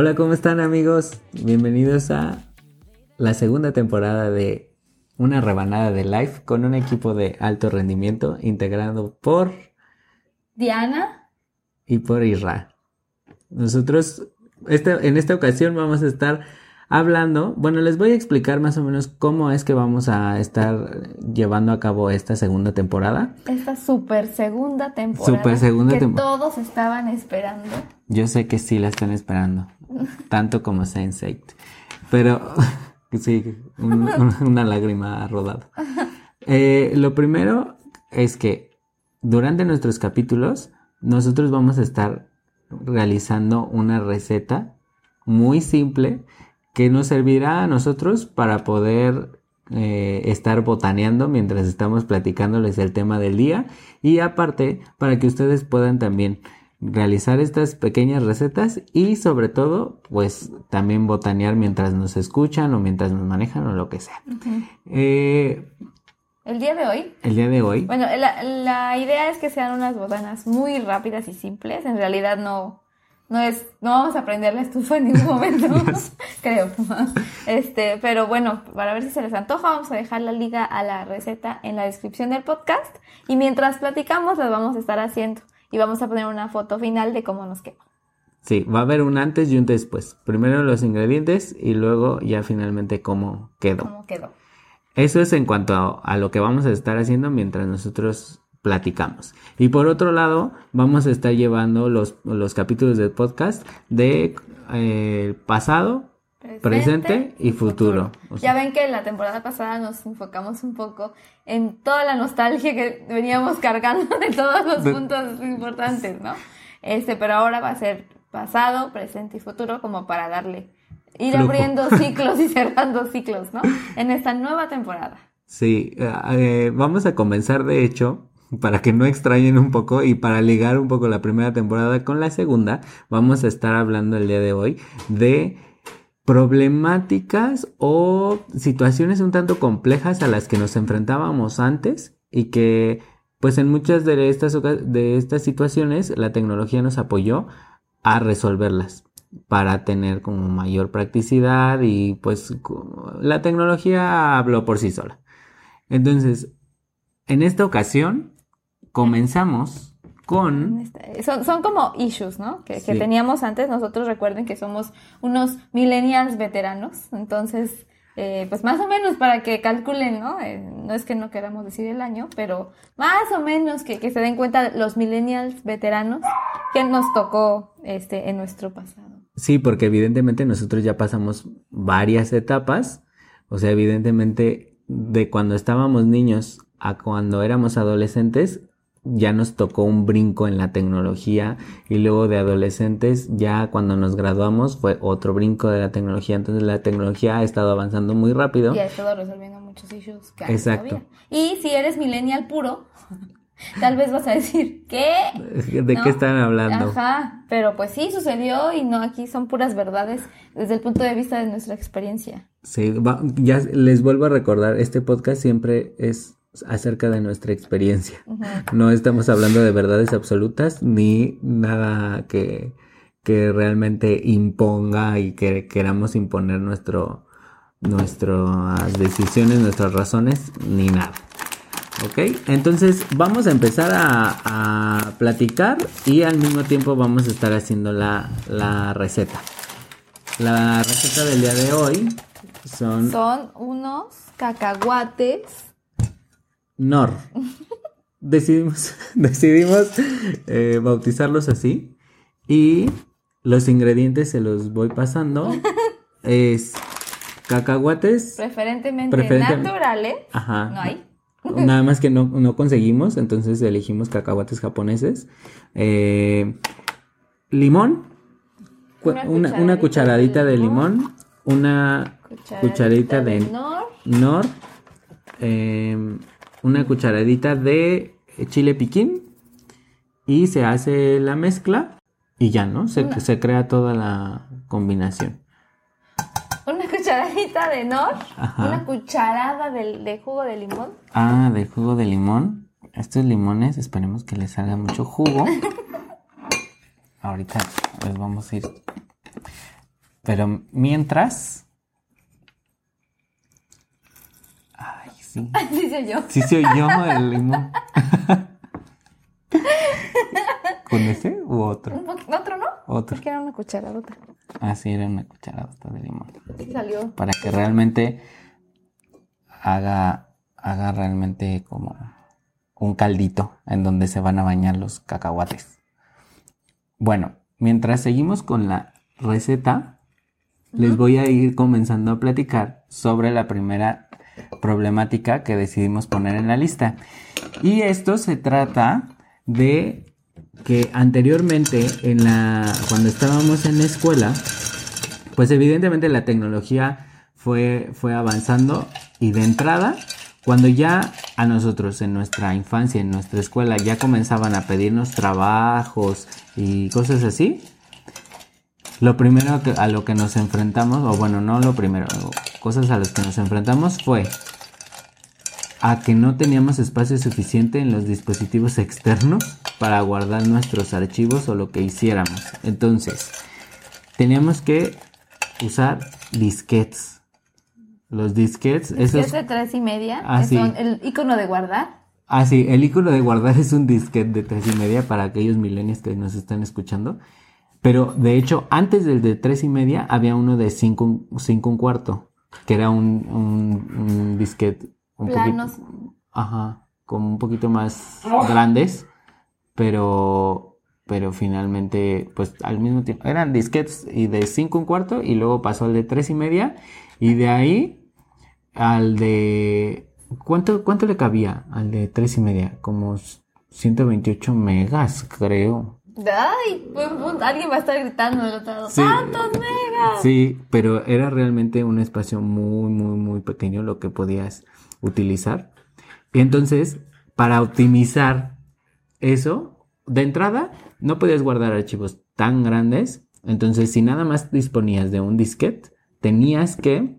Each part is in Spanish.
Hola, ¿cómo están amigos? Bienvenidos a la segunda temporada de Una rebanada de live con un equipo de alto rendimiento integrado por Diana y por Isra. Nosotros en esta ocasión vamos a estar hablando, bueno, les voy a explicar más o menos cómo es que vamos a estar llevando a cabo esta segunda temporada. Esta super segunda temporada. Super segunda que todos estaban esperando. Yo sé que sí la están esperando, tanto como Sense8. Pero sí, una lágrima rodada. Eh, lo primero es que durante nuestros capítulos nosotros vamos a estar realizando una receta muy simple que nos servirá a nosotros para poder eh, estar botaneando mientras estamos platicándoles el tema del día y aparte para que ustedes puedan también realizar estas pequeñas recetas y sobre todo pues también botanear mientras nos escuchan o mientras nos manejan o lo que sea. Eh, el día de hoy. El día de hoy. Bueno, la, la idea es que sean unas botanas muy rápidas y simples. En realidad no, no es, no vamos a aprender la estufa en ningún momento, creo. Este, pero bueno, para ver si se les antoja, vamos a dejar la liga a la receta en la descripción del podcast. Y mientras platicamos, las vamos a estar haciendo. Y vamos a poner una foto final de cómo nos queda. Sí, va a haber un antes y un después. Primero los ingredientes y luego ya finalmente cómo quedó. Cómo quedó. Eso es en cuanto a, a lo que vamos a estar haciendo mientras nosotros platicamos. Y por otro lado, vamos a estar llevando los, los capítulos del podcast de eh, pasado, presente, y futuro. ya ven que la temporada pasada nos enfocamos un poco en toda la nostalgia que veníamos cargando de todos los puntos importantes, ¿no? Este, pero ahora va a ser pasado, presente y futuro como para darle ir abriendo ciclos y cerrando ciclos, ¿no? En esta nueva temporada. Sí, eh, eh, vamos a comenzar de hecho para que no extrañen un poco y para ligar un poco la primera temporada con la segunda, vamos a estar hablando el día de hoy de problemáticas o situaciones un tanto complejas a las que nos enfrentábamos antes y que pues en muchas de estas, de estas situaciones la tecnología nos apoyó a resolverlas para tener como mayor practicidad y pues la tecnología habló por sí sola. Entonces, en esta ocasión comenzamos con... Este, son, son como issues, ¿no? Que, teníamos antes. Nosotros recuerden que somos unos millennials veteranos. Entonces, eh, pues más o menos para que calculen, ¿no? Eh, no es que no queramos decir el año, pero más o menos que, que se den cuenta los millennials veteranos que nos tocó este, en nuestro pasado. Sí, porque evidentemente nosotros ya pasamos varias etapas. O sea, evidentemente de cuando estábamos niños a cuando éramos adolescentes, ya nos tocó un brinco en la tecnología y luego de adolescentes ya cuando nos graduamos fue otro brinco de la tecnología. Entonces la tecnología ha estado avanzando muy rápido. Y ha estado resolviendo muchos issues que Exacto. Y si eres millennial puro, tal vez vas a decir, ¿qué? ¿De qué están hablando? Ajá, pero pues sí sucedió y no, aquí son puras verdades desde el punto de vista de nuestra experiencia. Sí, ya les vuelvo a recordar, este podcast siempre es acerca de nuestra experiencia. No estamos hablando de verdades absolutas ni nada que, que realmente imponga y que queramos imponer nuestro, nuestras decisiones, nuestras razones, ni nada. ¿Ok? Entonces vamos a empezar a, a, platicar y al mismo tiempo vamos a estar haciendo la, la receta. La receta del día de hoy son... Son unos cacahuates Nor. Decidimos, decidimos eh, bautizarlos así. Y los ingredientes se los voy pasando. Es cacahuates. Preferentemente, naturales. Ajá. No hay. Nada más que no, conseguimos, entonces elegimos cacahuates japoneses. Eh, limón. Una, cucharadita, de, limón. Una cucharadita, de, nor. nor eh, una cucharadita de chile piquín y se hace la mezcla y ya, ¿no? Se, se crea toda la combinación. Una cucharadita de nor, una cucharada de, jugo de limón. Ah, de jugo de limón. Estos limones, esperemos que les salga mucho jugo. Ahorita les vamos a ir Pero mientras... sí. Sí soy yo. Sí soy yo el limón. ¿Con ese u otro? Un ¿Otro no? Otro. Porque era una cucharadota. Ah, sí, era una cucharadota de limón. Salió. Para que realmente haga, haga realmente como un caldito en donde se van a bañar los cacahuates. Bueno, mientras seguimos con la receta, les voy a ir comenzando a platicar sobre la primera problemática que decidimos poner en la lista. Y esto se trata de que anteriormente en la cuando estábamos en la escuela, pues evidentemente la tecnología fue, fue avanzando y de entrada, cuando ya a nosotros en nuestra infancia, en nuestra escuela, ya comenzaban a pedirnos trabajos y cosas así, lo primero que- a lo que nos enfrentamos, o bueno, no lo primero, cosas a las que nos enfrentamos fue a que no teníamos espacio suficiente en los dispositivos externos para guardar nuestros archivos o lo que hiciéramos. Entonces, teníamos que usar disquetes. Los disquetes, esos... Es de tres y media. Ah, que sí. son el icono de guardar. Ah, sí, el icono de guardar es un disquete de tres y media para aquellos millennials que nos están escuchando. Pero de hecho, antes del de tres y media había uno de cinco, cinco un cuarto, que era un, un, un disquete un Planos. poquito, ajá, como un poquito más grandes, pero, pero finalmente, pues al mismo tiempo, eran disquetes y de cinco un cuarto y luego pasó al de tres y media y de ahí al de ¿Cuánto, ¿Cuánto le cabía al de tres y media? Como 128 megas, creo. Ay, buen punto. Alguien va a estar gritando del otro lado. Sí. ¡Tantos megas! Sí, pero era realmente un espacio muy, muy, muy pequeño lo que podías utilizar. Y entonces, para optimizar eso, de entrada, no podías guardar archivos tan grandes. Entonces, si nada más disponías de un disquete, tenías que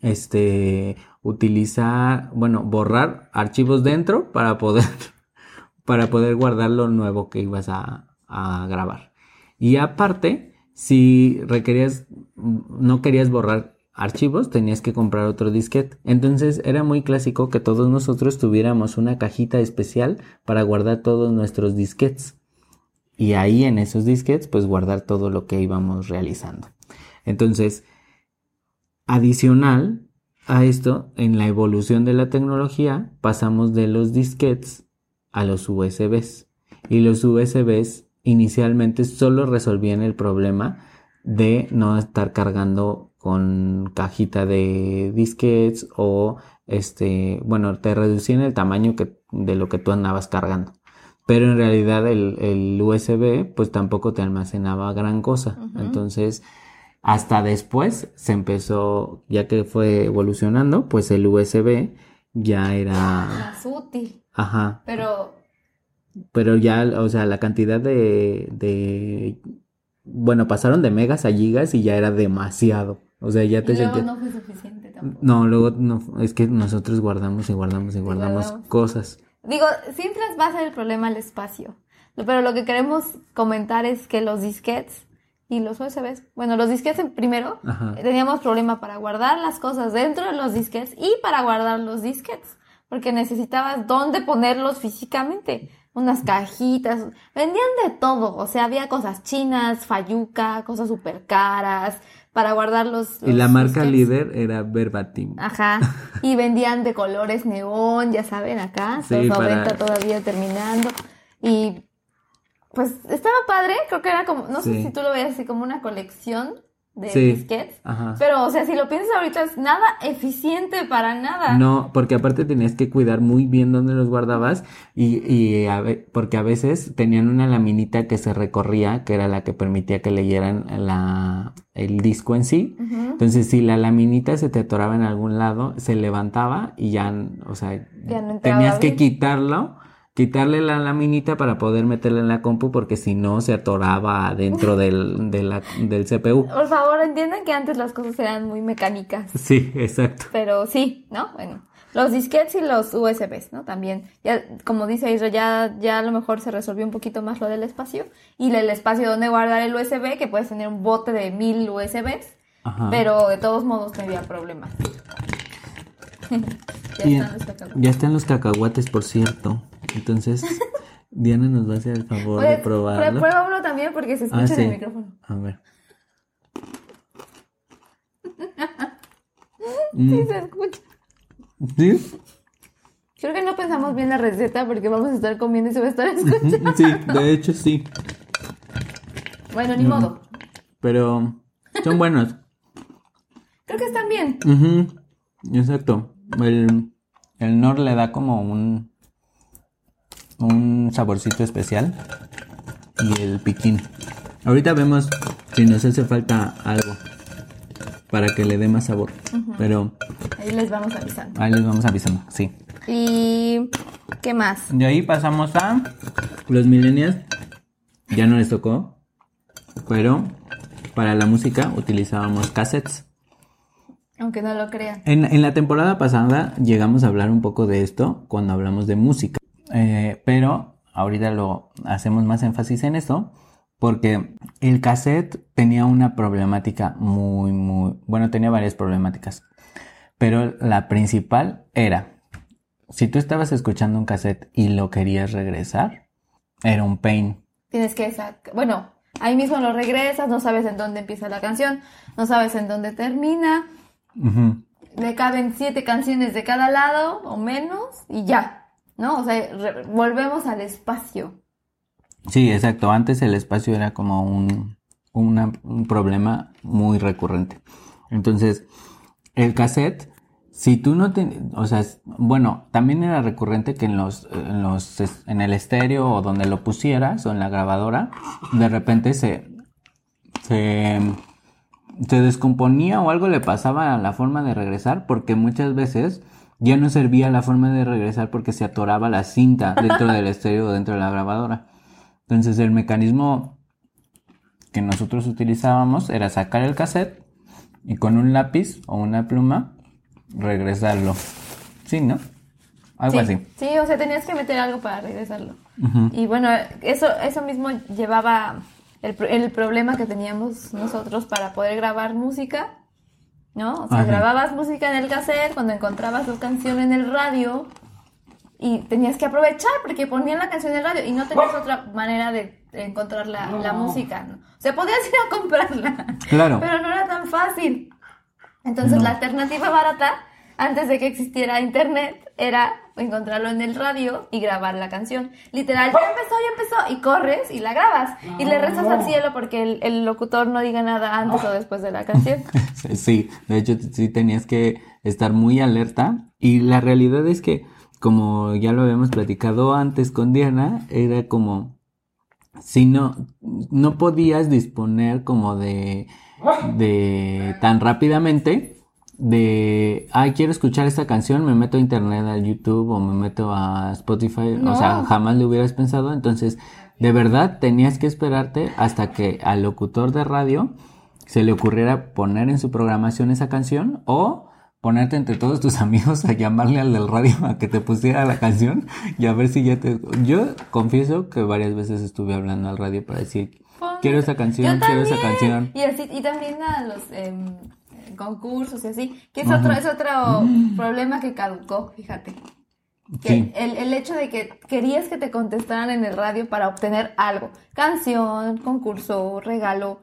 este utilizar, bueno, borrar archivos dentro para poder para poder guardar lo nuevo que ibas a, a grabar. Y aparte, si requerías, no querías borrar archivos, tenías que comprar otro disquete. Entonces era muy clásico que todos nosotros tuviéramos una cajita especial para guardar todos nuestros disquetes. Y ahí en esos disquetes, pues guardar todo lo que íbamos realizando. Entonces, adicional a esto, en la evolución de la tecnología, pasamos de los disquetes a los USBs. Y los USBs inicialmente solo resolvían el problema de no estar cargando con cajita de disquetes o este, bueno, te reducían el tamaño que, de lo que tú andabas cargando. Pero en realidad el, el USB pues tampoco te almacenaba gran cosa. Entonces, hasta después se empezó, ya que fue evolucionando, pues el USB ya era, Más útil. ajá, Pero pero ya, o sea, la cantidad de, de, bueno, pasaron de megas a gigas y ya era demasiado. O sea, ya te y luego sentías... no fue suficiente tampoco. No, luego no, es que nosotros guardamos y guardamos y guardamos guardamos. cosas. Digo, siempre va a ser el problema el espacio. Pero lo que queremos comentar es que los disquetes y los USBs, bueno, los disquetes en- primero, Ajá. teníamos problema para guardar las cosas dentro de los disquetes y para guardar los disquetes, porque necesitabas dónde ponerlos físicamente. Unas cajitas, vendían de todo, o sea, había cosas chinas, fayuca, cosas súper caras, para guardar los... Y la marca líder era Verbatim. Ajá. Y vendían de colores neón, ya saben, acá, Sí, los para- 90 todavía terminando. Y pues estaba padre, creo que era como, no sé si tú lo veías así como una colección de Sí. disquetes. Ajá. Pero, o sea, si lo piensas ahorita, es nada eficiente para nada. No, porque aparte tenías que cuidar muy bien dónde los guardabas y, y a ve- porque a veces tenían una laminita que se recorría, que era la que permitía que leyeran la, el disco en sí. Entonces, si la laminita se te atoraba en algún lado, se levantaba y ya, o sea, Ya no entraba tenías que quitarlo quitarle la laminita para poder meterla en la compu porque si no se atoraba dentro del, de la- del CPU. Por favor, entiendan que antes las cosas eran muy mecánicas. Sí, exacto. Pero sí, ¿no? Bueno, los disquetes y los USBs, ¿no? También, ya, como dice Isra, ya, ya a lo mejor se resolvió un poquito más lo del espacio. Y el espacio donde guardar el USB, que puedes tener un bote de mil USBs, Ajá. pero de todos modos no había problema. ya están los cacahuates. ya están los cacahuates, por cierto. Entonces, Diana nos va a hacer el favor de Oye, probarlo. prue- Prueba uno también porque se escucha Ah, en sí. el micrófono. A ver. Sí, Mm, se escucha. ¿Sí? Creo que no pensamos bien la receta porque vamos a estar comiendo y se va a estar escuchando. Sí, de hecho sí. Bueno, ni modo. Pero son buenos. Creo que están bien. Ujú, Exacto. El, el Nor le da como un un saborcito especial y el piquín. Ahorita vemos si nos hace falta algo para que le dé más sabor. Pero Ahí les vamos avisando. ahí les vamos avisando, sí. ¿Y qué más? De ahí pasamos a los millennials. Ya no les tocó, pero para la música utilizábamos cassettes. Aunque no lo crean. En, en la temporada pasada llegamos a hablar un poco de esto cuando hablamos de música, Eh, pero ahorita lo hacemos más énfasis en esto porque el cassette tenía una problemática muy, muy, bueno, tenía varias problemáticas, pero la principal era, si tú estabas escuchando un cassette y lo querías regresar, era un pain. Tienes que sacar. Bueno, ahí mismo lo regresas, no sabes en dónde empieza la canción, no sabes en dónde termina. Ujú. Le caben siete canciones de cada lado o menos y ya. ¿No? O sea, volvemos al espacio. Sí, exacto. Antes el espacio era como un, un problema muy recurrente. Entonces, el cassette, si tú no te, o sea, bueno, también era recurrente que en los, en los, en el estéreo o donde lo pusieras o en la grabadora, de repente se, se, se descomponía o algo le pasaba a la forma de regresar porque muchas veces ya no servía la forma de regresar porque se atoraba la cinta dentro del estéreo o dentro de la grabadora. Entonces el mecanismo que nosotros utilizábamos era sacar el cassette y con un lápiz o una pluma regresarlo. Sí, ¿no? Algo sí, así. sí, o sea, tenías que meter algo para regresarlo. Y bueno, eso, eso mismo llevaba el, el problema que teníamos nosotros para poder grabar música, ¿no? O sea, Ajá. grababas música en el cassette cuando encontrabas tu canción en el radio y tenías que aprovechar porque ponían la canción en el radio y no tenías otra manera de encontrar la, la música, ¿no? O sea, podías ir a comprarla, Claro. pero no era tan fácil. Entonces, No. la alternativa barata, antes de que existiera internet, era encontrarlo en el radio y grabar la canción. Literal, ya empezó, ya empezó, y corres y la grabas. Y le rezas al cielo porque el, el locutor no diga nada antes o después de la canción. Sí, de hecho sí tenías que estar muy alerta y la realidad es que como ya lo habíamos platicado antes con Diana, era como si no no podías disponer como de de tan rápidamente de ay quiero escuchar esta canción me meto a internet a YouTube o me meto a Spotify o sea jamás le hubieras pensado. Entonces de verdad tenías que esperarte hasta que al locutor de radio se le ocurriera poner en su programación esa canción o ponerte entre todos tus amigos a llamarle al del radio a que te pusiera la canción y a ver si ya te... Yo confieso que varias veces estuve hablando al radio para decir, quiero esa canción, quiero esa canción. Y así, y también a los em, concursos y así, que es otro, es otro problema que caducó, fíjate. Que Sí. el, el hecho de que querías que te contestaran en el radio para obtener algo. Canción, concurso, regalo.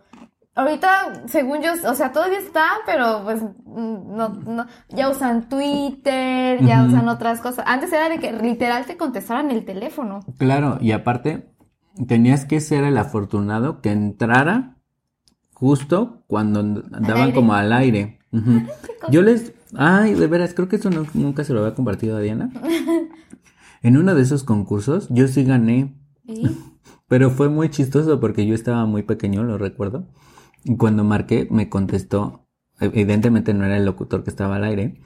Ahorita, según yo, o sea, todavía está, pero pues mm, no, no, ya usan Twitter, ya usan otras cosas. Antes era de que literal te contestaran el teléfono. Claro, y aparte, tenías que ser el afortunado que entrara justo cuando andaban como al aire. Ujú. Yo les... Ay, de veras, creo que eso no- nunca se lo había compartido a Diana. En uno de esos concursos yo sí gané. ¿Y? Pero fue muy chistoso porque yo estaba muy pequeño, lo recuerdo. Y cuando marqué, me contestó. Evidentemente no era el locutor que estaba al aire,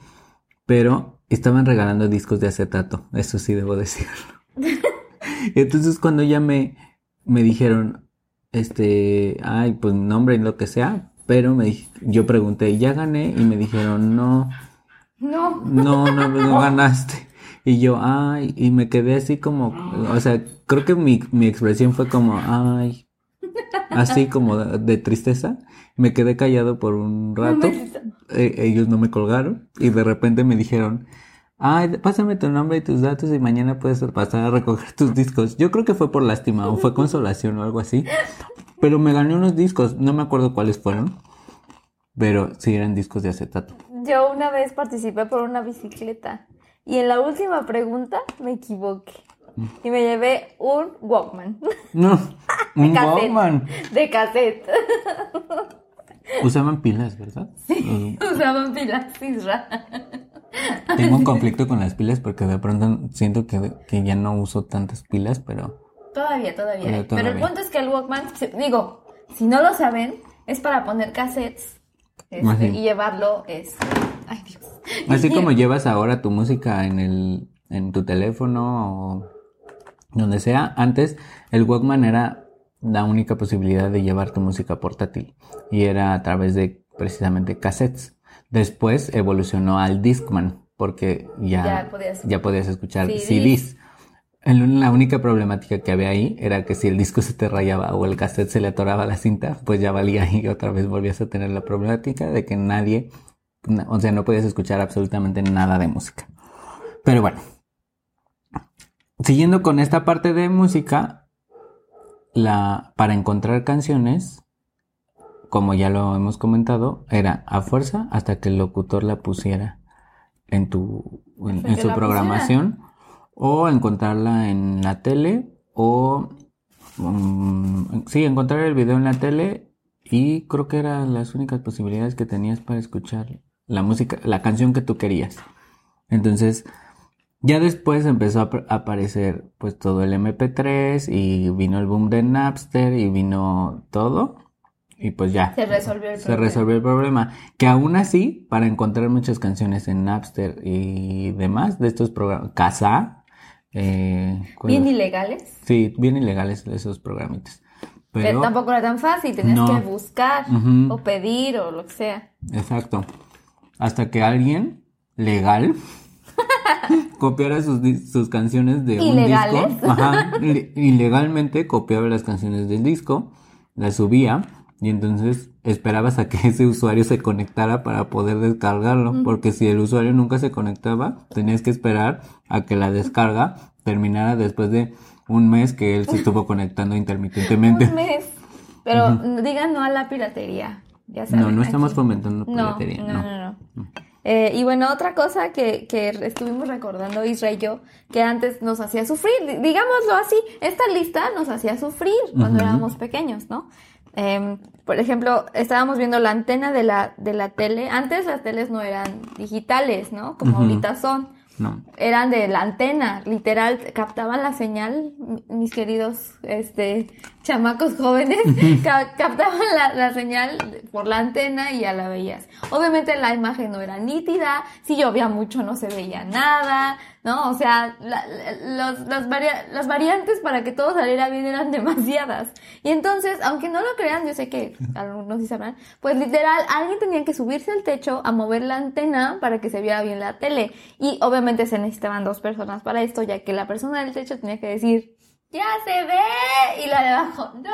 pero estaban regalando discos de acetato. Eso sí debo decirlo. Entonces cuando ya me, me dijeron, este, ay, pues nombre y lo que sea, pero me yo pregunté, ¿ya gané? Y me dijeron, no, No. no, no, no ganaste. Y yo, ay, y me quedé así como, o sea, creo que mi, mi expresión fue como, ay, así como de, de tristeza. Me quedé callado por un rato. Eh, ellos no me colgaron y de repente me dijeron, ay, pásame tu nombre y tus datos y mañana puedes pasar a recoger tus discos. Yo creo que fue por lástima o fue consolación o algo así. Pero me gané unos discos, no me acuerdo cuáles fueron, pero sí eran discos de acetato. Yo una vez participé por una bicicleta y en la última pregunta me equivoqué. Y me llevé un Walkman No, un cassette. Walkman. de cassette. Usaban pilas, ¿verdad? Usaban pilas Isra. Tengo un conflicto con las pilas porque de pronto siento que, que ya no uso tantas pilas, pero Todavía, todavía. Pero. Pero el punto es que el Walkman, digo, si no lo saben, es para poner cassettes este, y llevarlo. Este, ay, Dios. así como llevas ahora tu música en el en tu teléfono o donde sea, antes el Walkman era la única posibilidad de llevar tu música portátil y era a través de precisamente cassettes. Después evolucionó al Discman porque ya, Ya podías- ya podías escuchar CDs. La única problemática que había ahí era que si el disco se te rayaba o el cassette se le atoraba la cinta, pues ya valía y otra vez volvías a tener la problemática de que nadie, na- o sea, no podías escuchar absolutamente nada de música. Pero bueno, siguiendo con esta parte de música, la, para encontrar canciones, como ya lo hemos comentado, era a fuerza hasta que el locutor la pusiera en tu, en, su programación, o encontrarla en la tele, o mm, sí, encontrar el video en la tele, y creo que eran las únicas posibilidades que tenías para escuchar la música, la canción que tú querías. Entonces, ya después empezó a aparecer pues todo el MP3 y vino el boom de Napster y vino todo y pues ya Se resolvió el se problema. resolvió el problema. Que aún así, para encontrar muchas canciones en Napster y demás de estos programas, Casa, eh, ¿cuál Bien es? ilegales. sí, bien ilegales esos programitas. Pero, Pero, tampoco era tan fácil, tenías No. que buscar o pedir o lo que sea. exacto. Hasta que alguien legal copiara sus, sus canciones de un disco. Ajá, ilegalmente copiaba las canciones del disco, las subía y entonces esperabas a que ese usuario se conectara para poder descargarlo, porque si el usuario nunca se conectaba, tenías que esperar a que la descarga terminara después de un mes que él se estuvo conectando intermitentemente. Un mes. Pero digan no a la piratería. Ya saben, No, no estamos aquí. fomentando No, piratería, no, no. no, no. Eh, y bueno, otra cosa que, que estuvimos recordando Isra y yo, que antes nos hacía sufrir, di- digámoslo así, esta lista nos hacía sufrir cuando éramos pequeños, ¿no? Em, por ejemplo, estábamos viendo la antena de la, de la tele. Antes las teles no eran digitales, ¿no? Como ahorita son. No. Eran de la antena, literal, captaban la señal, mis queridos este, chamacos jóvenes, ca- captaban la, la señal por la antena y ya la veías. Obviamente la imagen no era nítida, si llovía mucho no se veía nada, ¿no? O sea, la- la- los- las, las variantes para que todo saliera bien eran demasiadas. Y entonces, aunque no lo crean, yo sé que algunos sí sabrán, pues literal, alguien tenía que subirse al techo a mover la antena para que se viera bien la tele. Y obviamente se necesitaban dos personas para esto, ya que la persona del techo tenía que decir, ¡Ya se ve! Y la de abajo, ¡No!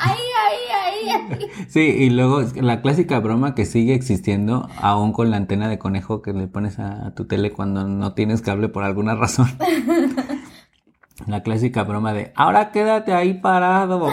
¡Ahí, ahí, ahí, ahí! Sí, y luego la clásica broma que sigue existiendo aún con la antena de conejo que le pones a, a tu tele cuando no tienes cable por alguna razón. La clásica broma de, ahora quédate ahí parado.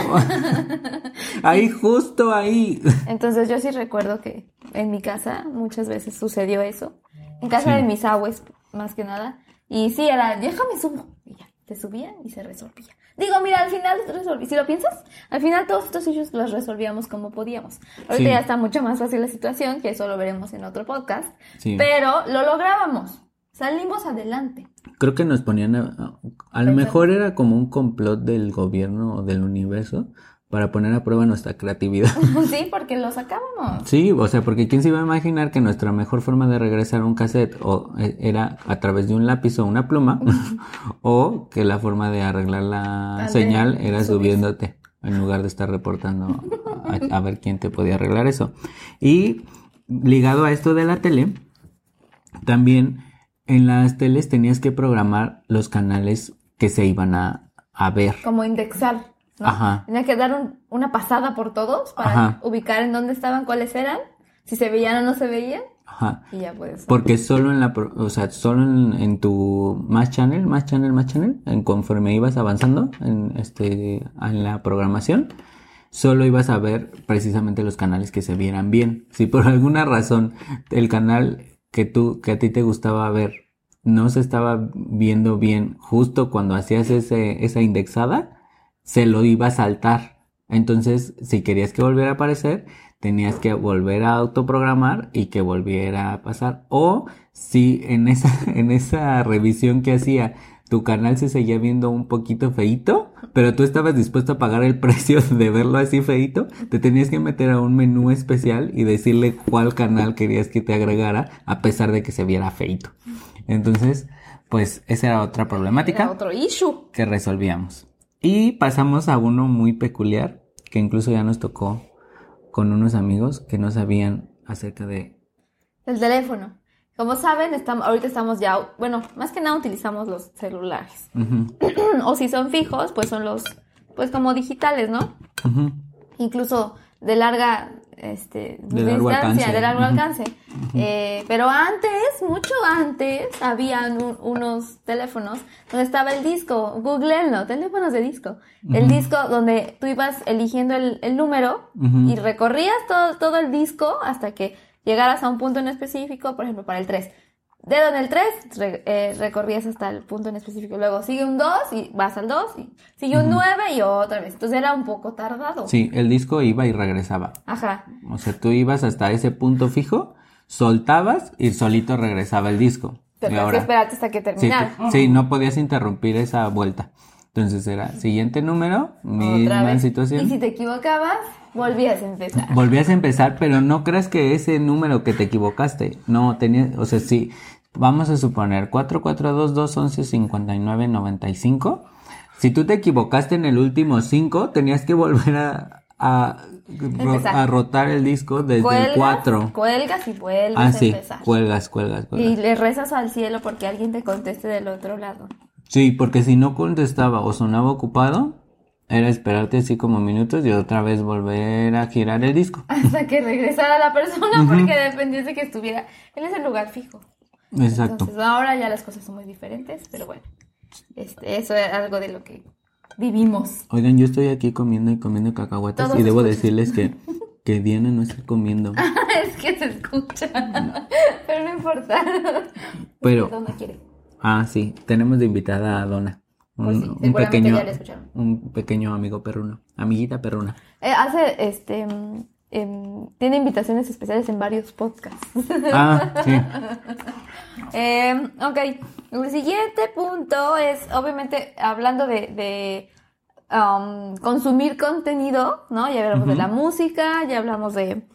ahí, justo ahí. Entonces yo sí recuerdo que en mi casa muchas veces sucedió eso. En casa Sí. de mis abuelos, más que nada. Y sí, era, déjame subo. Y ya, se subía y se resolvía. Digo, mira, al final resolví. Si lo piensas, al final todos estos issues los resolvíamos como podíamos. Ahorita Sí. ya está mucho más fácil la situación, que eso lo veremos en otro podcast. Sí. Pero lo lográbamos. Salimos adelante. Creo que nos ponían a, a lo mejor era como un complot del gobierno o del universo para poner a prueba nuestra creatividad. sí, porque lo sacábamos. Sí, o sea, porque quién se iba a imaginar que nuestra mejor forma de regresar un cassette o e, era a través de un lápiz o una pluma, o que la forma de arreglar la señal era subiéndote en lugar de estar reportando a, a ver quién te podía arreglar eso. Y ligado a esto de la tele, también en las teles tenías que programar los canales que se iban a, a ver. Como indexar. ¿No? Ajá. Tenía que dar un- una pasada por todos para Ajá. ubicar en dónde estaban, cuáles eran, si se veían o no se veían, Ajá. y ya puedes. Porque solo en la, o sea, solo en, en tu más channel, más channel, más channel, en conforme ibas avanzando en este, en la programación, solo ibas a ver precisamente los canales que se vieran bien. Si por alguna razón el canal que tú, que a ti te gustaba ver no se estaba viendo bien justo cuando hacías ese, esa indexada, se lo iba a saltar. Entonces, si querías que volviera a aparecer, tenías que volver a autoprogramar y que volviera a pasar. O si en esa, en esa revisión que hacía tu canal se seguía viendo un poquito feito, pero tú estabas dispuesto a pagar el precio de verlo así feito, te tenías que meter a un menú especial y decirle cuál canal querías que te agregara a pesar de que se viera feito. Entonces, pues esa era otra problemática Era otro issue. que resolvíamos. Y pasamos a uno muy peculiar, que incluso ya nos tocó con unos amigos que no sabían acerca de... El teléfono. Como saben, estamos, ahorita estamos ya, bueno, más que nada utilizamos los celulares. O si son fijos, pues son los, pues como digitales, ¿no? ujú, Incluso de larga, este, De largo alcance. de largo alcance. Eh, pero antes, mucho antes, habían un- unos teléfonos donde estaba el disco, googleenlo, teléfonos de disco. El disco donde tú ibas eligiendo el, el número y recorrías todo, todo el disco hasta que llegaras a un punto en específico, por ejemplo, para el 3. Dedo en el 3, re- eh, recorrías hasta el punto en específico. Luego sigue un 2 y vas al 2, y sigue un 9 y otra vez. Entonces era un poco tardado. Sí, el disco iba y regresaba. Ajá. O sea, tú ibas hasta ese punto fijo, soltabas y solito regresaba el disco. Pero tenías que esperarte hasta que sí, terminara. te- sí, no podías interrumpir esa vuelta. Entonces era siguiente número, misma situación. Y si te equivocabas, volvías a empezar. Volvías a empezar, pero no creas que ese número que te equivocaste. No, tenías, o sea, sí, vamos a suponer 4422115995. Si tú te equivocaste en el último 5, tenías que volver a, rotar el disco desde el Cuelgas, 4. Cuelgas y vuelves Ah, a sí, empezar. cuelgas, cuelgas, Y cuelgas. le rezas al cielo porque alguien te conteste del otro lado. Sí, porque si no contestaba o sonaba ocupado, era esperarte así como minutos y otra vez volver a girar el disco. Hasta que regresara la persona porque dependía de que estuviera en ese lugar fijo. Exacto. Entonces ahora ya las cosas son muy diferentes, pero bueno. Este, eso es algo de lo que vivimos. Oigan, yo estoy aquí comiendo y comiendo cacahuates Todos y debo escuchan. decirles que, que Diana no está comiendo. es que se escucha. pero no importa. Pero, ¿Dónde quiere? ah, sí, tenemos de invitada a Donna. Un, Pues sí, un pequeño, ya la escucharon. un pequeño amigo perruno, amiguita perruna. Eh, hace, este, em, tiene invitaciones especiales en varios podcasts. Ah, sí. Eh, ok, el siguiente punto es, obviamente, hablando de, de, um, consumir contenido, ¿no? Ya hablamos de la música, ya hablamos de,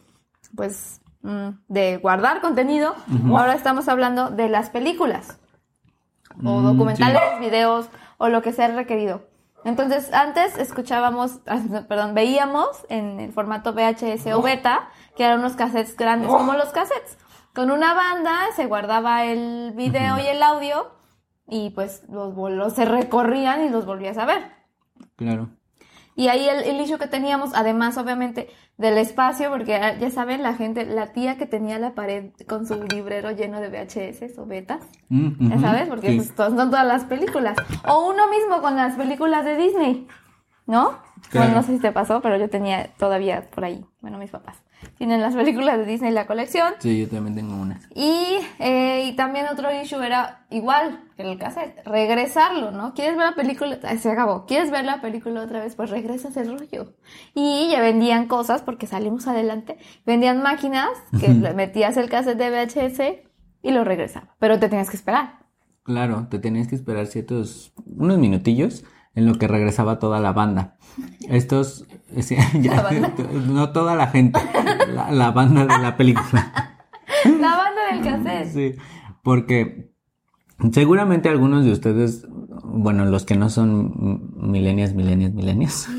pues, mm, de guardar contenido. Ahora estamos hablando de las películas, o Mm, documentales, videos, o lo que sea requerido. Entonces, antes escuchábamos, perdón, veíamos en el formato VHS o beta, que eran unos cassettes grandes, como los cassettes. Con una banda se guardaba el video y el audio, y pues los, los se recorrían y los volvías a ver. Claro. Y ahí el, el issue que teníamos, además obviamente del espacio, porque ah, ya saben, la gente, la tía que tenía la pared con su librero lleno de VHS o betas, Mm, ya sabes, porque sí. pues, son todas las películas. O uno mismo con las películas de Disney, ¿no? Claro. Bueno, no sé si te pasó, pero yo tenía todavía por ahí, bueno, mis papás tienen las películas de Disney la colección. Sí, yo también tengo una. Y, eh, y también otro issue era igual que el cassette, regresarlo, ¿no? ¿Quieres ver la película? Se acabó. ¿Quieres ver la película otra vez? Pues regresas el rollo. Y ya vendían cosas porque salimos adelante. Vendían máquinas que le metías el cassette de VHS y lo regresaba. Pero te tenías que esperar. Claro, te tenías que esperar ciertos, unos minutillos en lo que regresaba toda la banda. Estos, sí, ya, La banda. no toda la gente, la, la banda de la película. La banda del cassette. Sí, porque seguramente algunos de ustedes, bueno, los que no son milenias, milenias, milenias,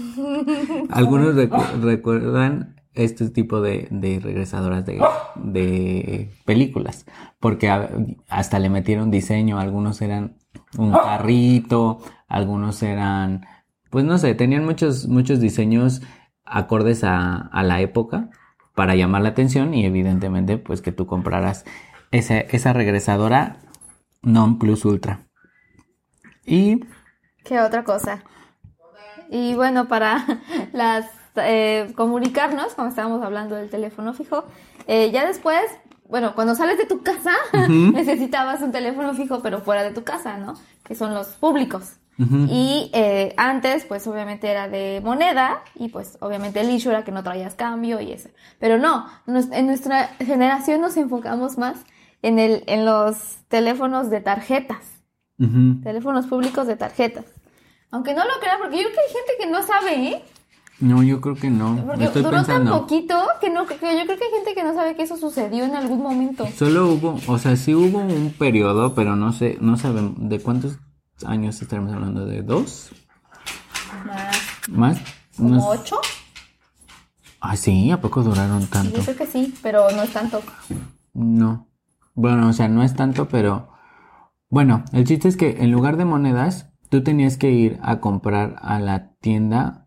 algunos recu- recuerdan este tipo de, de regresadoras de, de películas, porque a- hasta le metieron diseño, algunos eran un carrito, algunos eran, pues no sé, tenían muchos, muchos diseños acordes a, a la época para llamar la atención y evidentemente pues que tú compraras esa, esa regresadora non plus ultra. Y ¿Qué otra cosa? Y bueno, para las eh, comunicarnos, como estábamos hablando del teléfono fijo, eh, ya después, bueno, cuando sales de tu casa, necesitabas un teléfono fijo, pero fuera de tu casa, ¿no? Que son los públicos. Y eh, antes, pues obviamente era de moneda y pues obviamente el issue era que no traías cambio y eso. Pero no, nos- en nuestra generación nos enfocamos más en, el, en los teléfonos de tarjetas teléfonos públicos de tarjetas. Aunque no lo crean, porque yo creo que hay gente que no sabe, ¿eh? no, yo creo que no. Porque Estoy duró tan pensando. poquito que no que yo creo que hay gente que no sabe que eso sucedió en algún momento. Solo hubo, o sea, sí hubo un periodo, pero no sé, no sabemos de cuántos años estaremos hablando, de dos, Más, más, como Unos- ocho. Ah, sí, ¿a poco duraron Yo tanto? creo que sí, pero no es tanto. No. Bueno, o sea, no es tanto, pero bueno, el chiste es que en lugar de monedas, tú tenías que ir a comprar a la tienda.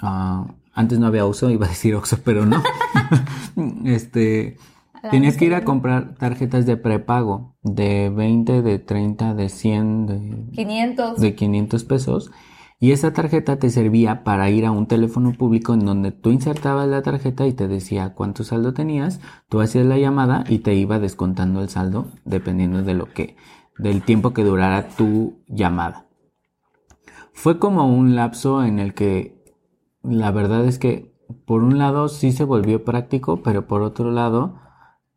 ah, antes no había uso, iba a decir Oxxo, pero no. este, tenías que ir a comprar tarjetas de prepago de 20, de 30, de 100, de 500. de 500 pesos y esa tarjeta te servía para ir a un teléfono público en donde tú insertabas la tarjeta y te decía cuánto saldo tenías, tú hacías la llamada y te iba descontando el saldo dependiendo de lo que del tiempo que durara tu llamada. Fue como un lapso en el que la verdad es que por un lado sí se volvió práctico, pero por otro lado,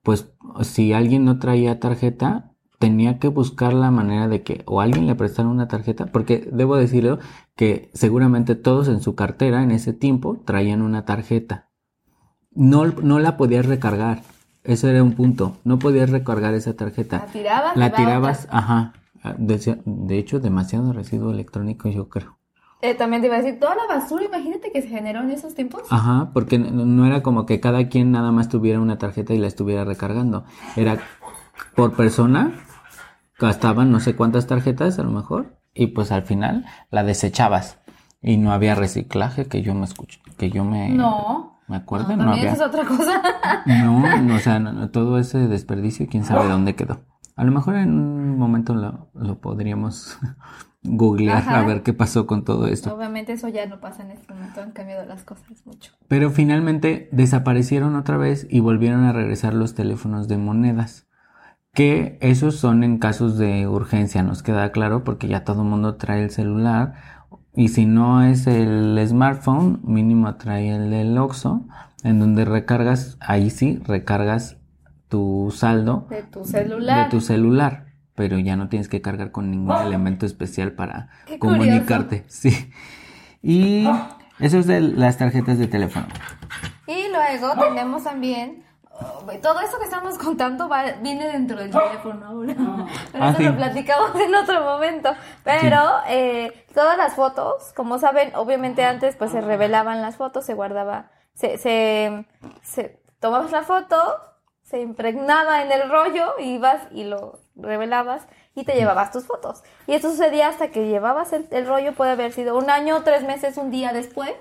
pues si alguien no traía tarjeta, tenía que buscar la manera de que o alguien le prestara una tarjeta, porque debo decirlo que seguramente todos en su cartera en ese tiempo traían una tarjeta. No, no la podías recargar. Eso era un punto. No podías recargar esa tarjeta. La tirabas. La tirabas, ajá. De, de hecho, demasiado residuo electrónico, yo creo. Eh, también te iba a decir, toda la basura, imagínate que se generó en esos tiempos. Ajá, porque no, era como que cada quien nada más tuviera una tarjeta y la estuviera recargando. Era por persona, gastaban no sé cuántas tarjetas a lo mejor, y pues al final la desechabas. Y no había reciclaje que yo me escucho, que yo me, No. me acuerdo, No, no, había. es otra cosa. No, no, o sea, no, no, todo ese desperdicio, quién sabe dónde quedó. A lo mejor en un momento lo, lo podríamos googlear Ajá. a ver qué pasó con todo esto. Obviamente eso ya no pasa en este momento, han cambiado las cosas mucho. Pero finalmente desaparecieron otra vez y volvieron a regresar los teléfonos de monedas. Que esos son en casos de urgencia, nos queda claro, porque ya todo el mundo trae el celular. Y si no es el smartphone, mínimo trae el del Oxxo, en donde recargas, ahí sí, recargas tu saldo De tu celular. de tu celular, pero ya no tienes que cargar con ningún elemento especial para comunicarte. Sí. Y eso es de las tarjetas de teléfono. Y luego tenemos también. oh, todo eso que estamos contando va- viene dentro del teléfono ahora. Pero Ah, eso sí. lo platicamos en otro momento. Pero eh, todas las fotos, como saben, obviamente antes pues se revelaban las fotos, se guardaba, se, se, se tomabas la foto, se impregnaba en el rollo, y ibas y lo revelabas y te llevabas tus fotos. Y esto sucedía hasta que llevabas el, el rollo, puede haber sido un año, tres meses, un día después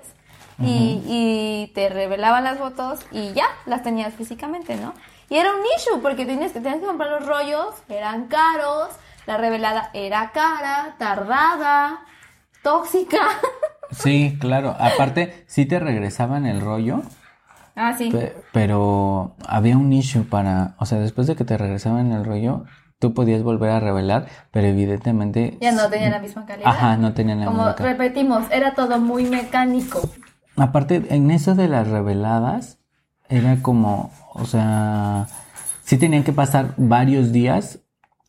y, y te revelaban las fotos y ya las tenías físicamente, ¿no? Y era un issue porque tenías que, tenías que comprar los rollos, eran caros, la revelada era cara, tardada, tóxica. Sí, claro. Aparte, sí te regresaban el rollo, ah, sí. pe- pero había un issue para, o sea, después de que te regresaban el rollo, tú podías volver a revelar, pero evidentemente... Ya no tenía la misma calidad. Ajá, no tenían la Como misma calidad. repetimos, era todo muy mecánico. Aparte, en eso de las reveladas, era como, o sea, sí tenían que pasar varios días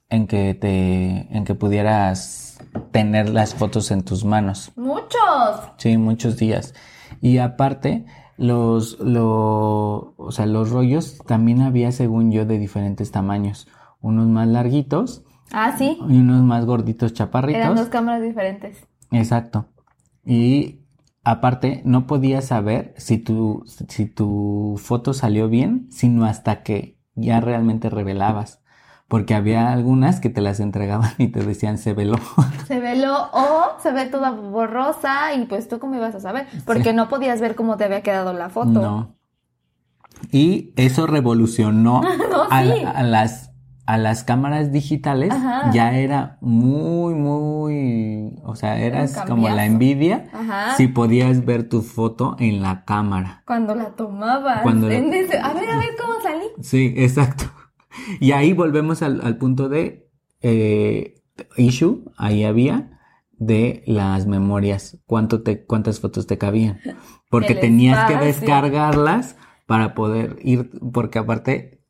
en que te, en que pudieras tener las fotos en tus manos. Muchos. Sí, muchos días. Y aparte, los, lo, o sea, los rollos también había, según yo, de diferentes tamaños. Unos más larguitos Ah, sí. y unos más gorditos chaparritos. Eran dos cámaras diferentes. Exacto. Y aparte, no podías saber si tu, si tu foto salió bien, sino hasta que ya realmente revelabas. Porque había algunas que te las entregaban y te decían se veló. Se veló o se ve toda borrosa y pues tú cómo ibas a saber. Porque no podías ver cómo te había quedado la foto. No. Y eso revolucionó No, a, sí. a las a las cámaras digitales. Ajá. Ya era muy, muy, o sea, eras como la envidia Ajá. si podías ver tu foto en la cámara. Cuando la tomabas. Cuando la- en ese- A ver, a ver cómo salí. Sí, exacto. Y ahí volvemos al, al punto de eh, issue, ahí había de las memorias, cuánto te, cuántas fotos te cabían. Porque tenías que descargarlas para poder ir, porque aparte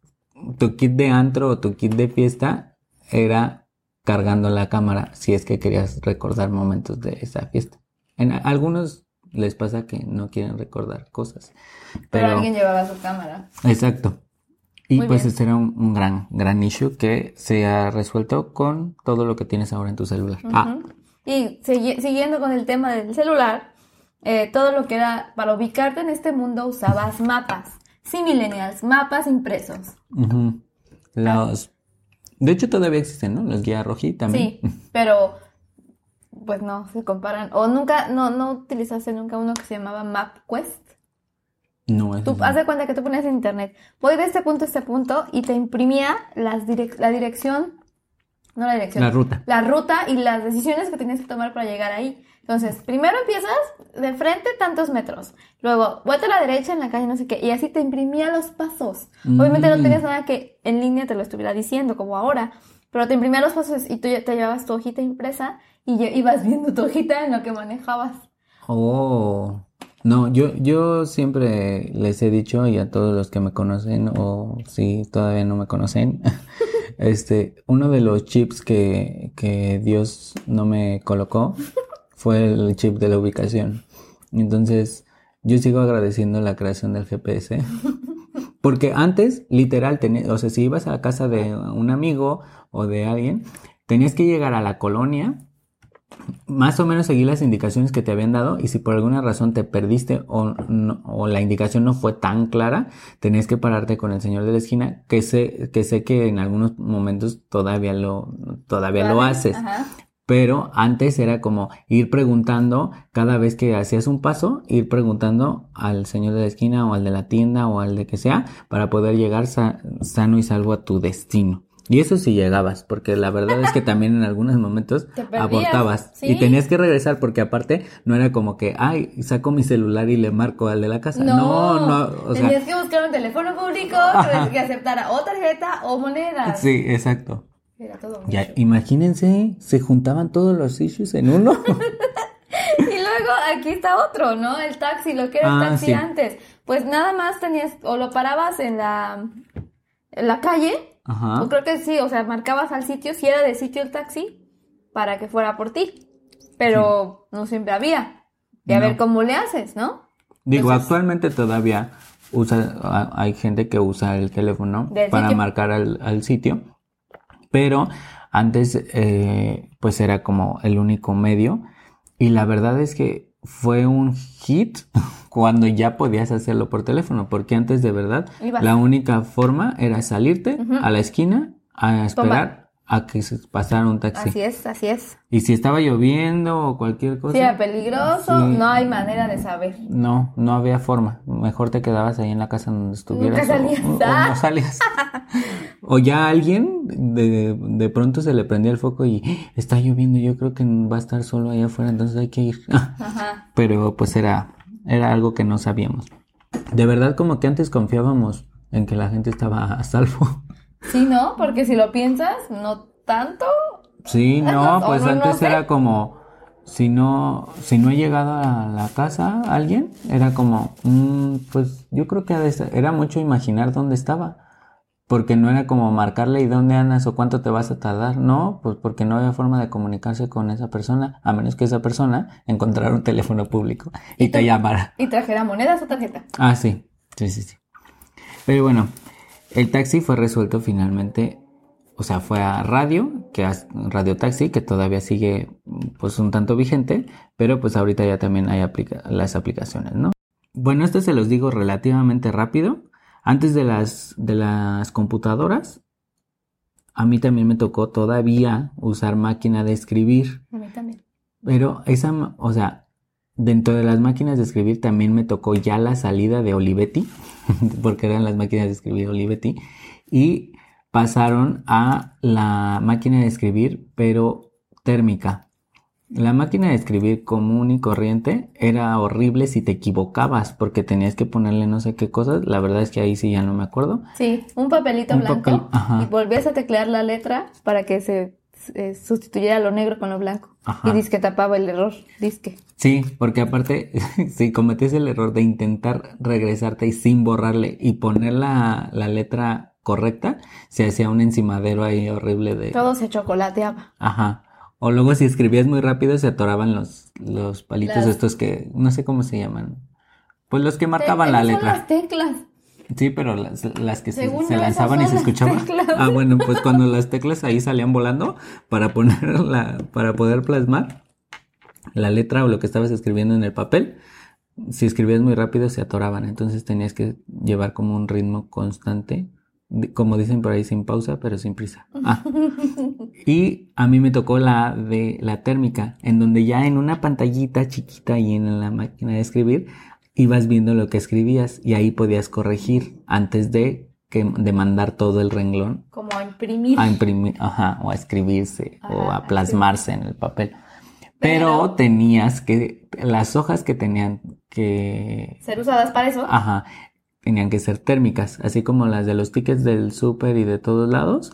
tu kit de antro o tu kit de fiesta era cargando la cámara si es que querías recordar momentos de esa fiesta. En a- algunos les pasa que no quieren recordar cosas. Pero, Pero, alguien llevaba su cámara. exacto. Y Muy pues bien. ese era un, un gran, gran issue que se ha resuelto con todo lo que tienes ahora en tu celular. Ah. Y siguiendo con el tema del celular, eh, todo lo que era para ubicarte en este mundo usabas mapas. Sí, millennials, mapas impresos. Los, de hecho todavía existen, ¿no? Los guía rojí también. Sí, pero pues no se comparan. O nunca, no, no utilizaste nunca uno que se llamaba MapQuest. No, eso Tú haz de cuenta que tú ponías en internet, voy de este punto a este punto y te imprimía las direc- la dirección, no la dirección, La ruta. la ruta y las decisiones que tenías que tomar para llegar ahí. Entonces, primero empiezas de frente tantos metros, luego vuelta a la derecha en la calle no sé qué, y así te imprimía los pasos. Obviamente no Mm. tenías nada que en línea te lo estuviera diciendo como ahora, pero te imprimía los pasos y tú ya te llevabas tu hojita impresa y ibas viendo tu hojita en lo que manejabas. Oh, no, yo, yo siempre les he dicho y a todos los que me conocen o si todavía no me conocen, este, uno de los chips que, que Dios no me colocó fue el chip de la ubicación. Entonces, yo sigo agradeciendo la creación del GPS. Porque antes, literal, tenía, o sea, si ibas a la casa de un amigo o de alguien, tenías que llegar a la colonia, más o menos seguir las indicaciones que te habían dado y si por alguna razón te perdiste o, no- o la indicación no fue tan clara, tenías que pararte con el señor de la esquina, que sé que, sé que en algunos momentos todavía lo, todavía lo ¿Vale? haces. Ajá. Pero antes era como ir preguntando cada vez que hacías un paso, ir preguntando al señor de la esquina o al de la tienda o al de que sea para poder llegar sa- sano y salvo a tu destino. Y eso sí llegabas, porque la verdad es que también en algunos momentos abortabas sí. y tenías que regresar porque aparte no era como que, ay, saco mi celular y le marco al de la casa. No, no, o sea, tenías que buscar un teléfono público que aceptara o tarjeta o moneda. sí, exacto. Era todo un Ya, issue. imagínense, se juntaban todos los issues en uno. Y luego aquí está otro, ¿no? El taxi, lo que era el Ah, taxi sí. antes. Pues nada más tenías, o lo parabas en la, en la calle, Ajá. o creo que sí, o sea, marcabas al sitio, si era de sitio el taxi, para que fuera por ti. Pero no siempre había. Y a No. ver cómo le haces, ¿no? Digo, Entonces- actualmente todavía usa, hay gente que usa el teléfono para sitio. marcar al, al sitio, pero antes eh, pues era como el único medio y la verdad es que fue un hit cuando ya podías hacerlo por teléfono, porque antes de verdad Ibas. la única forma era salirte a la esquina a esperar. A que se pasara un taxi. Así es, así es. Y si estaba lloviendo o cualquier cosa, Si era peligroso, Sí. no hay manera de saber. no, no había forma. Mejor te quedabas ahí en la casa donde estuvieras. Nunca salías. O, o- o no salías. o ya alguien de, de pronto se le prendía el foco y "Ah, está lloviendo. Yo creo que va a estar solo allá afuera, entonces hay que ir. Ajá. Pero pues era, era algo que no sabíamos. De verdad, como que antes confiábamos en que la gente estaba a salvo. Sí, ¿no? Porque si lo piensas, no tanto. Sí, no, pues no, no antes sé. era como si no, si no he llegado a la casa alguien, era como, mm, pues yo creo que era mucho imaginar dónde estaba, porque no era como marcarle y dónde andas o cuánto te vas a tardar, no, pues porque no había forma de comunicarse con esa persona, a menos que esa persona encontrara un teléfono público y, te llamara. Y trajera monedas o tarjeta. Ah, sí, sí, sí, sí. Pero bueno, el taxi fue resuelto finalmente, o sea, fue a radio, que es Radio Taxi, que todavía sigue pues un tanto vigente, pero pues ahorita ya también hay las aplicaciones, ¿no? Bueno, esto se los digo relativamente rápido antes de las, de las computadoras, a mí también me tocó todavía usar máquina de escribir. A mí también. Pero esa, o sea, dentro de las máquinas de escribir también me tocó ya la salida de Olivetti, porque eran las máquinas de escribir Olivetti, y pasaron a la máquina de escribir, pero térmica. La máquina de escribir común y corriente era horrible si te equivocabas porque tenías que ponerle no sé qué cosas. La verdad es que ahí sí ya no me acuerdo. Sí, un papelito blanco y volvías a teclear la letra para que se sustituyera lo negro con lo blanco. Y disque tapaba el error, disque. Sí, porque aparte, si cometías el error de intentar regresarte y sin borrarle y poner la, la letra correcta, se hacía un encimadero ahí horrible de... Todo se chocolateaba. Ajá. O luego si escribías muy rápido se atoraban los, los palitos estos que no sé cómo se llaman. Pues los que marcaban la letra. las teclas. Sí, pero las, las que se, lanzaban y se escuchaban. Ah, bueno, pues cuando las teclas ahí salían volando para poner la, para poder plasmar la letra o lo que estabas escribiendo en el papel, si escribías muy rápido se atoraban. Entonces tenías que llevar como un ritmo constante como dicen por ahí, sin pausa, pero sin prisa. Ah. Y a mí me tocó la de la térmica, en donde ya en una pantallita chiquita y en la máquina de escribir, ibas viendo lo que escribías y ahí podías corregir antes de que de mandar todo el renglón. Como a imprimir. A imprimir, ajá, o a escribirse o a plasmarse en el papel. Pero, tenías que, las hojas que tenían que... Ser usadas para eso. Ajá tenían que ser térmicas, así como las de los tickets del súper y de todos lados,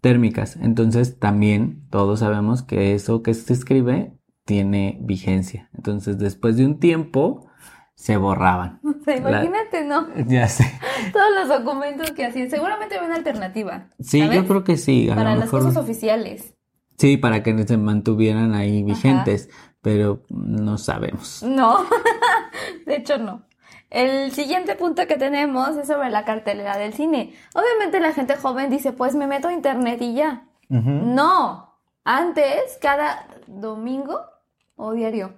térmicas. Entonces también todos sabemos que eso que se escribe tiene vigencia. Entonces después de un tiempo se borraban. imagínate, ¿no? Ya sé. Todos los documentos que hacían. Seguramente había una alternativa. Sí, yo creo que sí. para las cosas oficiales. Sí, para que se mantuvieran ahí vigentes, pero no sabemos. No, de hecho no. El siguiente punto que tenemos es sobre la cartelera del cine. Obviamente la gente joven dice, pues me meto a internet y ya. No, antes, cada domingo o diario.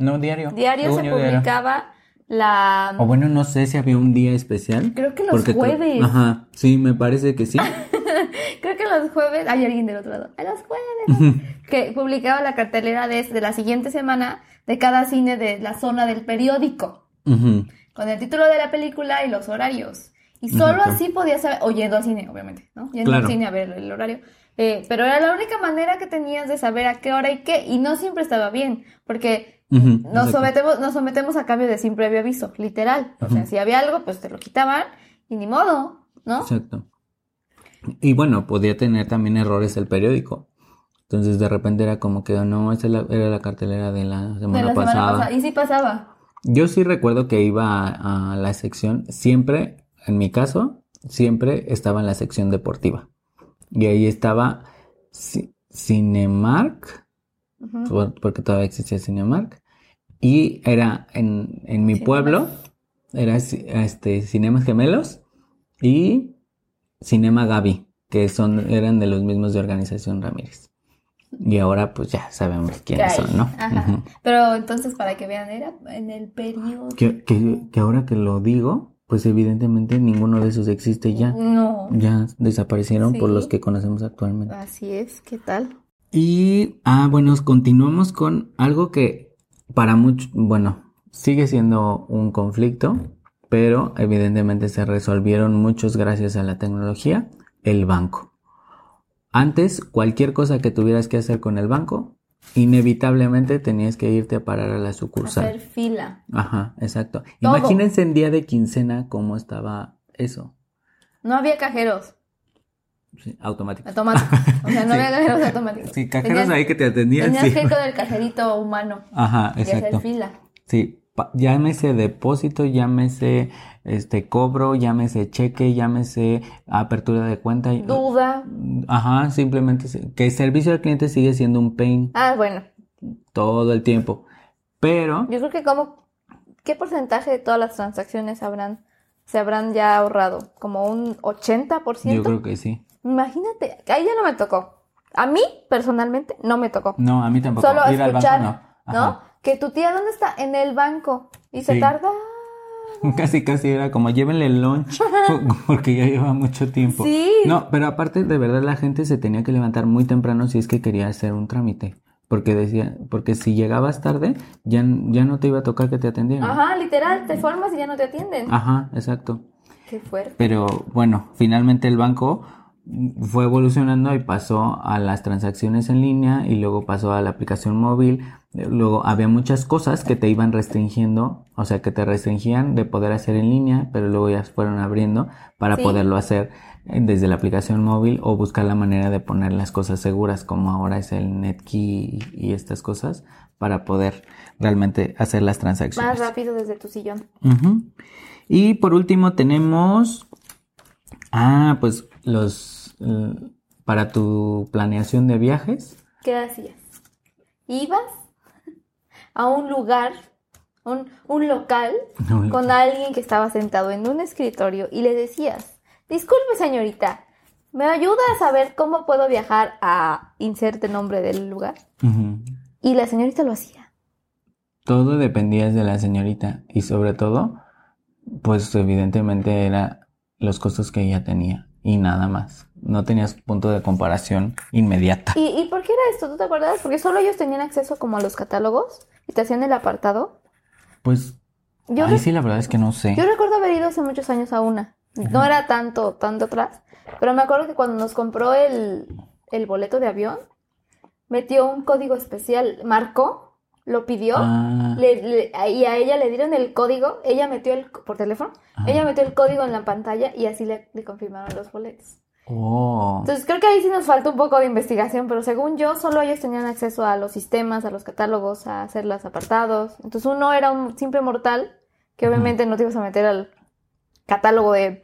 No, diario. Diario se publicaba la... O bueno, no sé si había un día especial. Creo que los jueves. Ajá, sí, me parece que sí. Creo que los jueves, hay alguien del otro lado, a los jueves, que publicaba la cartelera de, de, la siguiente semana de cada cine de la zona del periódico con el título de la película y los horarios. Y solo así podías saber, o yendo al cine, obviamente, ¿no? Yendo al cine a ver el horario. Eh, pero era la única manera que tenías de saber a qué hora y qué, y no siempre estaba bien, porque nos, sometemos, nos sometemos a cambio de sin previo aviso, literal. O sea, si había algo, pues te lo quitaban, y ni modo, ¿no? Exacto. Y bueno, podía tener también errores el periódico. Entonces de repente era como que no, esa era la cartelera de la semana, pasada. Y sí pasaba. Yo sí recuerdo que iba a, la sección, siempre, en mi caso, siempre estaba en la sección deportiva. Y ahí estaba Cinemark, porque todavía existía Cinemark. Y era en, en mi pueblo, era este, Cinemas Gemelos y Cinema Gaby, que son, eran de los mismos de Organización Ramírez. Y ahora pues ya sabemos quiénes son, ¿no? Pero entonces para que vean, era en el periodo. Que, que, ahora que lo digo, pues evidentemente ninguno de esos existe ya. No. Ya desaparecieron por los que conocemos actualmente. Así es, ¿qué tal? Y, ah, bueno, continuamos con algo que para muchos, bueno, sigue siendo un conflicto, pero evidentemente se resolvieron muchos gracias a la tecnología, el banco. Antes, cualquier cosa que tuvieras que hacer con el banco, inevitablemente tenías que irte a parar a la sucursal. Hacer fila. Ajá, exacto. Imagínense en día de quincena cómo estaba eso. No había cajeros. Sí, automáticos. Automáticos. O sea, no había cajeros automáticos. Sí, cajeros ahí que te atendían. Tenías que ir con el cajerito humano. Ajá, exacto. Y hacer fila. Sí, llámese depósito, llámese este cobro, llámese cheque, llámese apertura de cuenta. Duda. Ajá, simplemente que el servicio al cliente sigue siendo un pain Ah, bueno. todo el tiempo. Pero Yo creo que como, ¿qué porcentaje de todas las transacciones habrán, se habrán ya ahorrado? ¿Como un 80%? yo creo que sí. Imagínate, ahí ya no me tocó. A mí, personalmente, no me tocó. No, a mí tampoco. Solo Ir al banco escuchar, no. ¿no? Que tu tía, ¿dónde está? En el banco. Y se Sí. tarda. Casi, casi era como llévenle el lunch porque ya lleva mucho tiempo. Sí. No, pero aparte de verdad la gente se tenía que levantar muy temprano si es que quería hacer un trámite. Porque decía, porque si llegabas tarde, ya, ya no te iba a tocar que te atendieran. Ajá, literal, te formas y ya no te atienden. Ajá, exacto. Qué fuerte. Pero bueno, finalmente el banco fue evolucionando y pasó a las transacciones en línea y luego pasó a la aplicación móvil. Luego había muchas cosas que te iban restringiendo, o sea, que te restringían de poder hacer en línea, pero luego ya fueron abriendo para Sí. poderlo hacer eh, desde la aplicación móvil o buscar la manera de poner las cosas seguras, como ahora es el NetKey y estas cosas, para poder realmente hacer las transacciones. Más rápido desde tu sillón. Y por último tenemos, ah, pues los, para tu planeación de viajes. ¿Qué hacías? Ibas a un lugar, un, un local, con alguien que estaba sentado en un escritorio y le decías, disculpe señorita, ¿me ayuda a saber cómo puedo viajar a inserte nombre del lugar? Y la señorita lo hacía. Todo dependía de la señorita y sobre todo, pues evidentemente era los costos que ella tenía y nada más. No tenías punto de comparación inmediata. ¿Y, y por qué era esto? ¿Tú te acuerdas? Porque solo ellos tenían acceso como a los catálogos y te hacían el apartado. Pues, Yo, ahí sí la verdad es que no sé. yo recuerdo haber ido hace muchos años a una. No era tanto, tanto atrás. Pero me acuerdo que cuando nos compró el, el boleto de avión, metió un código especial, marcó, lo pidió. Ah, le- le- y a ella le dieron el código, ella metió el, por teléfono, ella metió el código en la pantalla y así le, le confirmaron los boletos. Oh. Entonces creo que ahí sí nos falta un poco de investigación, pero según yo, solo ellos tenían acceso a los sistemas, a los catálogos, a hacer los apartados. Entonces uno era un simple mortal que obviamente no te ibas a meter al catálogo de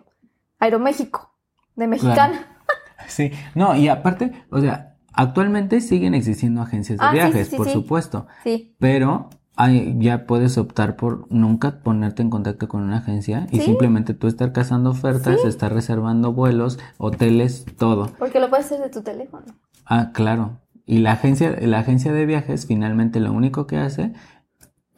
Aeroméxico, de Mexicana. Sí, no, y aparte, o sea, actualmente siguen existiendo agencias de Ah, viajes, sí, sí, por supuesto, Sí. pero hay- ya puedes optar por nunca ponerte en contacto con una agencia y simplemente tú estar cazando ofertas, estar reservando vuelos, hoteles, todo. Porque lo puedes hacer de tu teléfono. Ah, claro. Y la agencia, la agencia de viajes finalmente lo único que hace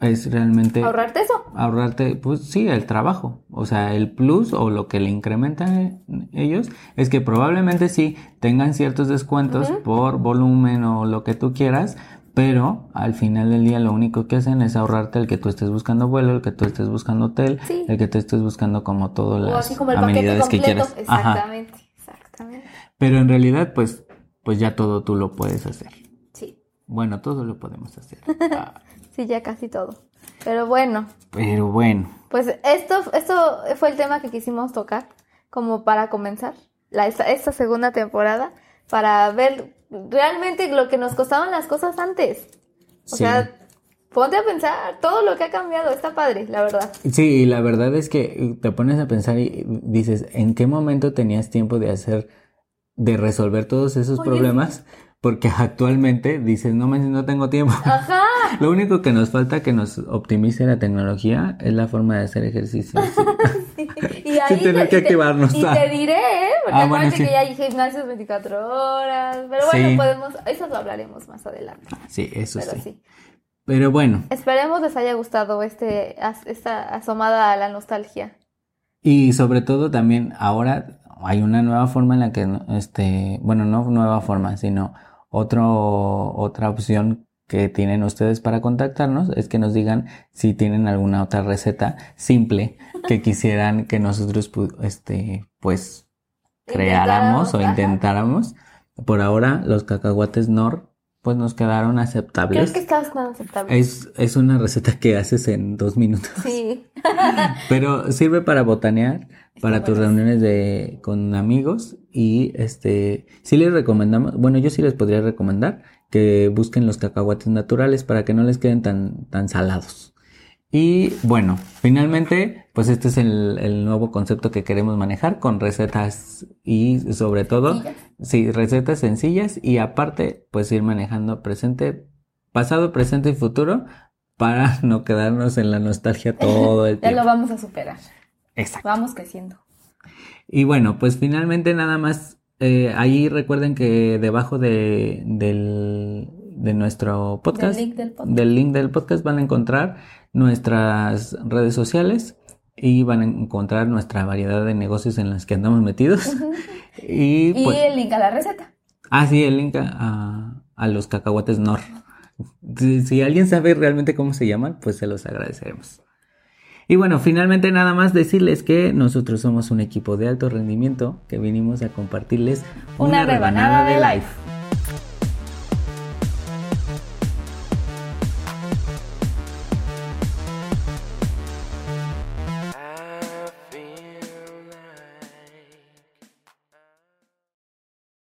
es realmente Ahorrarte eso. ahorrarte, pues sí, el trabajo. O sea, el plus o lo que le incrementan ellos es que probablemente sí tengan ciertos descuentos por volumen o lo que tú quieras, pero al final del día lo único que hacen es ahorrarte el que tú estés buscando vuelo, el que tú estés buscando hotel, Sí. el que tú estés buscando como todas O las así como el paquete amenidades que quieras. Ajá. Exactamente, exactamente. Pero en realidad, pues, pues ya todo tú lo puedes hacer. Sí. Bueno, todo lo podemos hacer. Ah, Sí, ya casi todo. Pero bueno, pero bueno. pues esto, esto fue el tema que quisimos tocar como para comenzar la, esta, esta segunda temporada, para ver realmente lo que nos costaban las cosas antes. O Sí. sea, ponte a pensar todo lo que ha cambiado, está padre, la verdad. Sí, y la verdad es que te pones a pensar y dices, ¿en qué momento tenías tiempo de hacer, de resolver todos esos Oye, problemas? Porque actualmente dices, no no tengo tiempo. Ajá. Lo único que nos falta que nos optimice la tecnología es la forma de hacer ejercicio. Y ahí Sin tener te- que y te- activarnos. Y te diré, ¿eh? Porque Ah, bueno, acuérdate sí. que ya hay gimnasios 24 horas. Pero bueno, Sí. podemos, eso lo hablaremos más adelante. Sí, eso Pero sí. sí. Pero bueno, Esperemos les haya gustado este, esta asomada a la nostalgia. y sobre todo también ahora hay una nueva forma en la que, este, bueno, no nueva forma, sino otro, otra opción que tienen ustedes para contactarnos es que nos digan si tienen alguna otra receta simple que quisieran que nosotros, este, pues, creáramos o Intentáramos. Por ahora, los cacahuates Nor, pues nos quedaron Creo aceptables. que está bastante aceptable. Es, es una receta que haces en dos minutos. Sí. Pero sirve para botanear, para tus reuniones de, con amigos y este, sí les recomendamos, bueno, yo sí les podría recomendar que busquen los cacahuates naturales para que no les queden tan, tan salados. Y bueno, finalmente, pues este es el, nuevo concepto que queremos manejar con recetas y sobre todo, sí, recetas sencillas y aparte, pues ir manejando presente, pasado, presente y futuro para no quedarnos en la nostalgia todo el tiempo. ya lo vamos a superar. Exacto. Vamos creciendo. Y bueno, pues finalmente nada más, eh, ahí recuerden que debajo de, del, de nuestro podcast, del link del podcast van a encontrar nuestras redes sociales y van a encontrar nuestra variedad de negocios en los que andamos metidos. y, pues el link a la receta. Ah, sí, el link a, los cacahuates Nor. Si, alguien sabe realmente cómo se llaman, pues se los agradeceremos. Y bueno, finalmente nada más decirles que nosotros somos un equipo de alto rendimiento que vinimos a compartirles una, rebanada, de life.